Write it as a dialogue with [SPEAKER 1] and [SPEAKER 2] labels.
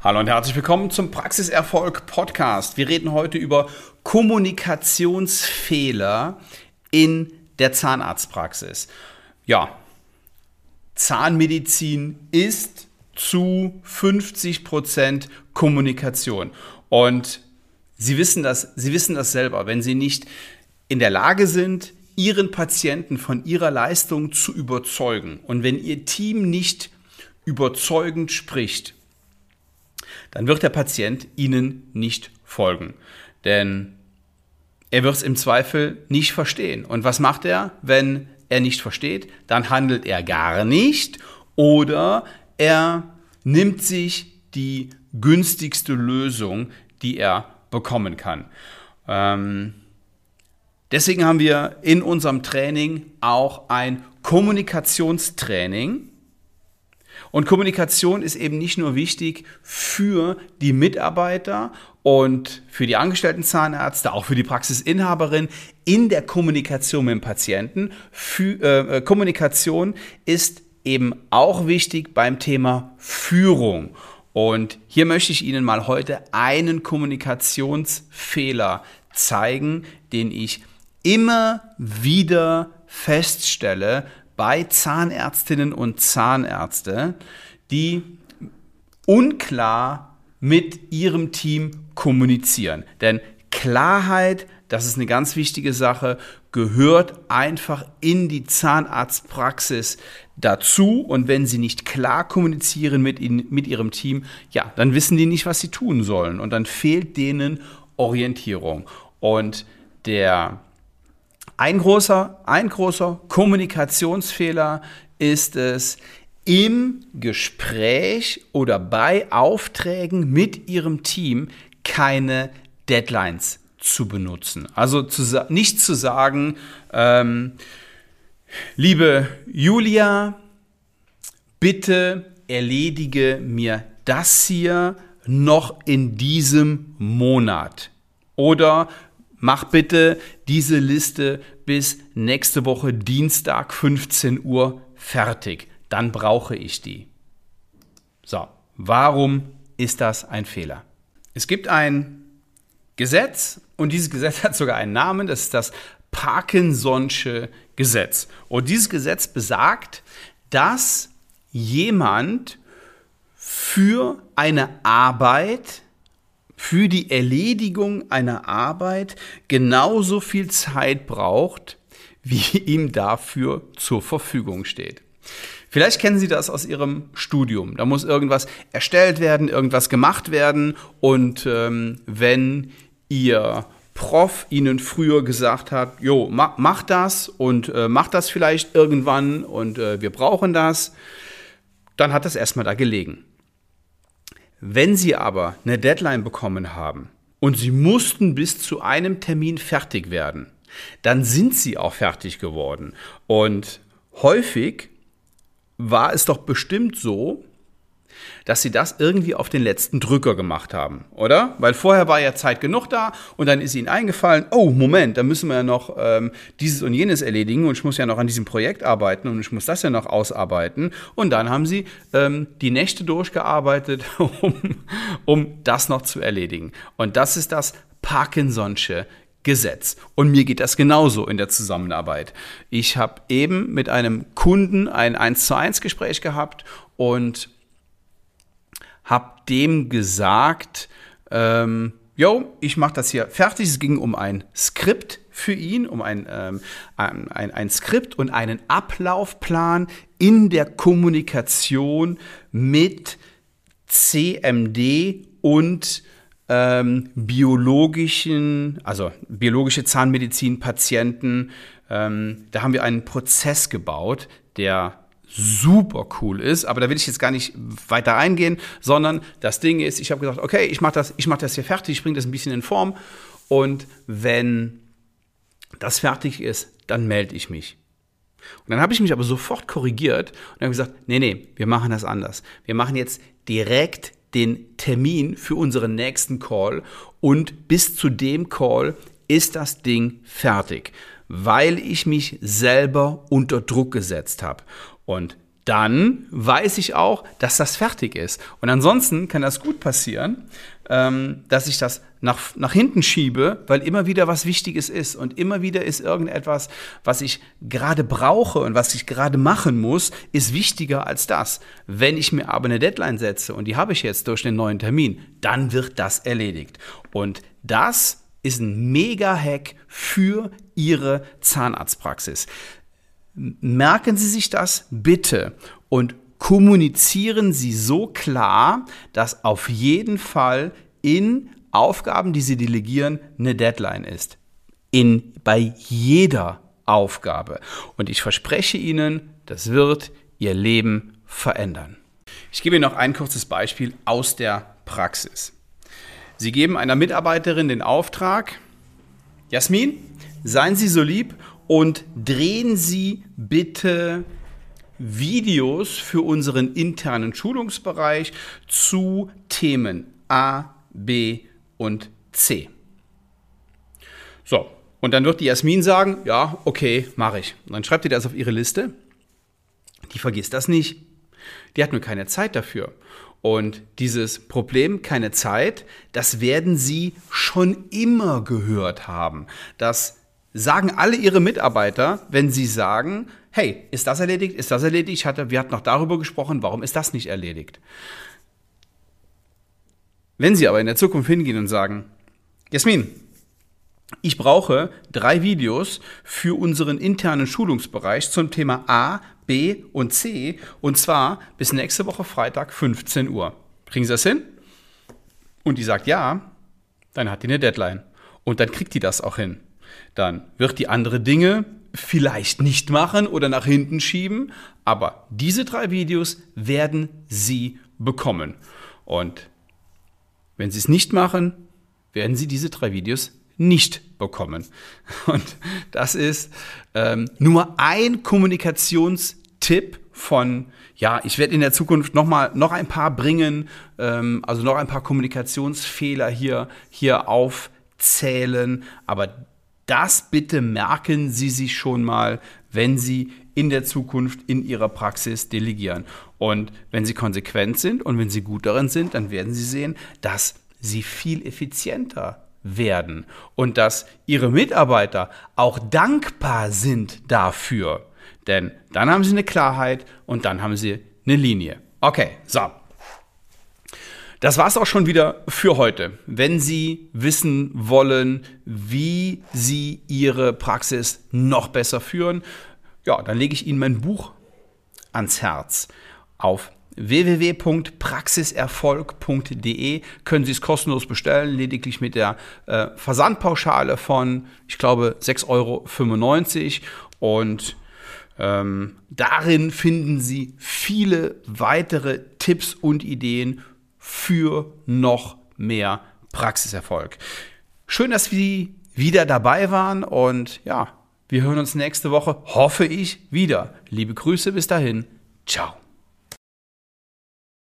[SPEAKER 1] Hallo und herzlich willkommen zum Praxiserfolg Podcast. Wir reden heute über Kommunikationsfehler in der Zahnarztpraxis. Ja, Zahnmedizin ist zu 50 Prozent Kommunikation. Und Sie wissen das, Sie wissen das selber, wenn Sie nicht in der Lage sind, Ihren Patienten von Ihrer Leistung zu überzeugen und wenn Ihr Team nicht überzeugend spricht, dann wird der Patient Ihnen nicht folgen. Denn er wird es im Zweifel nicht verstehen. Und was macht er, wenn er nicht versteht? Dann handelt er gar nicht oder er nimmt sich die günstigste Lösung, die er bekommen kann. Ähm, deswegen haben wir in unserem Training auch ein Kommunikationstraining und Kommunikation ist eben nicht nur wichtig für die Mitarbeiter und für die angestellten Zahnärzte, auch für die Praxisinhaberin in der Kommunikation mit dem Patienten. Für, äh, äh, Kommunikation ist eben auch wichtig beim Thema Führung. Und hier möchte ich Ihnen mal heute einen Kommunikationsfehler zeigen, den ich immer wieder feststelle bei Zahnärztinnen und Zahnärzte, die unklar mit ihrem Team kommunizieren. Denn Klarheit, das ist eine ganz wichtige Sache, gehört einfach in die Zahnarztpraxis dazu. Und wenn sie nicht klar kommunizieren mit, ihnen, mit ihrem Team, ja, dann wissen die nicht, was sie tun sollen. Und dann fehlt denen Orientierung. Und der ein großer, ein großer Kommunikationsfehler ist es, im Gespräch oder bei Aufträgen mit Ihrem Team keine Deadlines zu benutzen. Also zu, nicht zu sagen, ähm, liebe Julia, bitte erledige mir das hier noch in diesem Monat. Oder mach bitte diese Liste bis nächste Woche Dienstag 15 Uhr fertig. Dann brauche ich die. So, warum ist das ein Fehler? Es gibt ein Gesetz und dieses Gesetz hat sogar einen Namen, das ist das Parkinson'sche Gesetz. Und dieses Gesetz besagt, dass jemand für eine Arbeit für die Erledigung einer Arbeit genauso viel Zeit braucht, wie ihm dafür zur Verfügung steht. Vielleicht kennen Sie das aus Ihrem Studium. Da muss irgendwas erstellt werden, irgendwas gemacht werden. Und ähm, wenn Ihr Prof Ihnen früher gesagt hat, jo, mach, mach das und äh, mach das vielleicht irgendwann und äh, wir brauchen das, dann hat das erstmal da gelegen. Wenn Sie aber eine Deadline bekommen haben und Sie mussten bis zu einem Termin fertig werden, dann sind Sie auch fertig geworden. Und häufig war es doch bestimmt so, dass sie das irgendwie auf den letzten Drücker gemacht haben, oder? Weil vorher war ja Zeit genug da und dann ist ihnen eingefallen, oh Moment, da müssen wir ja noch ähm, dieses und jenes erledigen und ich muss ja noch an diesem Projekt arbeiten und ich muss das ja noch ausarbeiten. Und dann haben sie ähm, die Nächte durchgearbeitet, um, um das noch zu erledigen. Und das ist das Parkinson'sche Gesetz. Und mir geht das genauso in der Zusammenarbeit. Ich habe eben mit einem Kunden ein 1 zu 1 Gespräch gehabt und habe dem gesagt, ähm, yo, ich mache das hier fertig. Es ging um ein Skript für ihn, um ein, ähm, ein, ein, ein Skript und einen Ablaufplan in der Kommunikation mit CMD und ähm, biologischen, also biologische Zahnmedizin-Patienten. Ähm, da haben wir einen Prozess gebaut, der super cool ist, aber da will ich jetzt gar nicht weiter eingehen, sondern das Ding ist, ich habe gesagt, okay, ich mache das, ich mache das hier fertig, ich bringe das ein bisschen in Form und wenn das fertig ist, dann melde ich mich. Und dann habe ich mich aber sofort korrigiert und habe gesagt, nee, nee, wir machen das anders. Wir machen jetzt direkt den Termin für unseren nächsten Call und bis zu dem Call ist das Ding fertig, weil ich mich selber unter Druck gesetzt habe. Und dann weiß ich auch, dass das fertig ist. Und ansonsten kann das gut passieren, ähm, dass ich das nach, nach hinten schiebe, weil immer wieder was Wichtiges ist und immer wieder ist irgendetwas, was ich gerade brauche und was ich gerade machen muss, ist wichtiger als das. Wenn ich mir aber eine Deadline setze und die habe ich jetzt durch den neuen Termin, dann wird das erledigt. Und das ist ein Mega-Hack für Ihre Zahnarztpraxis. Merken Sie sich das bitte und kommunizieren Sie so klar, dass auf jeden Fall in Aufgaben, die Sie delegieren, eine Deadline ist. In, bei jeder Aufgabe. Und ich verspreche Ihnen, das wird Ihr Leben verändern. Ich gebe Ihnen noch ein kurzes Beispiel aus der Praxis. Sie geben einer Mitarbeiterin den Auftrag, Jasmin, seien Sie so lieb und drehen Sie bitte Videos für unseren internen Schulungsbereich zu Themen A, B und C. So, und dann wird die Jasmin sagen, ja, okay, mache ich. Und dann schreibt ihr das auf ihre Liste. Die vergisst das nicht. Die hat nur keine Zeit dafür. Und dieses Problem, keine Zeit, das werden Sie schon immer gehört haben. Das sagen alle Ihre Mitarbeiter, wenn Sie sagen, hey, ist das erledigt, ist das erledigt? Ich hatte, wir hatten noch darüber gesprochen, warum ist das nicht erledigt? Wenn Sie aber in der Zukunft hingehen und sagen, Jasmin, ich brauche drei Videos für unseren internen Schulungsbereich zum Thema A, B und C und zwar bis nächste Woche Freitag 15 Uhr. Kriegen Sie das hin? Und die sagt ja, dann hat die eine Deadline. Und dann kriegt die das auch hin. Dann wird die andere Dinge vielleicht nicht machen oder nach hinten schieben, aber diese drei Videos werden Sie bekommen. Und wenn Sie es nicht machen, werden Sie diese drei Videos nicht bekommen. Und das ist ähm, nur ein Kommunikationstipp von, ja, ich werde in der Zukunft noch mal noch ein paar bringen, ähm, also noch ein paar Kommunikationsfehler hier, hier aufzählen, aber das bitte merken Sie sich schon mal, wenn Sie in der Zukunft in Ihrer Praxis delegieren. Und wenn Sie konsequent sind und wenn Sie gut darin sind, dann werden Sie sehen, dass Sie viel effizienter werden und dass Ihre Mitarbeiter auch dankbar sind dafür. Denn dann haben Sie eine Klarheit und dann haben Sie eine Linie. Okay, so. Das war es auch schon wieder für heute. Wenn Sie wissen wollen, wie Sie Ihre Praxis noch besser führen, ja, dann lege ich Ihnen mein Buch ans Herz. Auf www.praxiserfolg.de können Sie es kostenlos bestellen, lediglich mit der äh, Versandpauschale von, ich glaube, 6,95 Euro. Und ähm, darin finden Sie viele weitere Tipps und Ideen für noch mehr Praxiserfolg. Schön, dass Sie wieder dabei waren und ja, wir hören uns nächste Woche, hoffe ich, wieder. Liebe Grüße bis dahin. Ciao.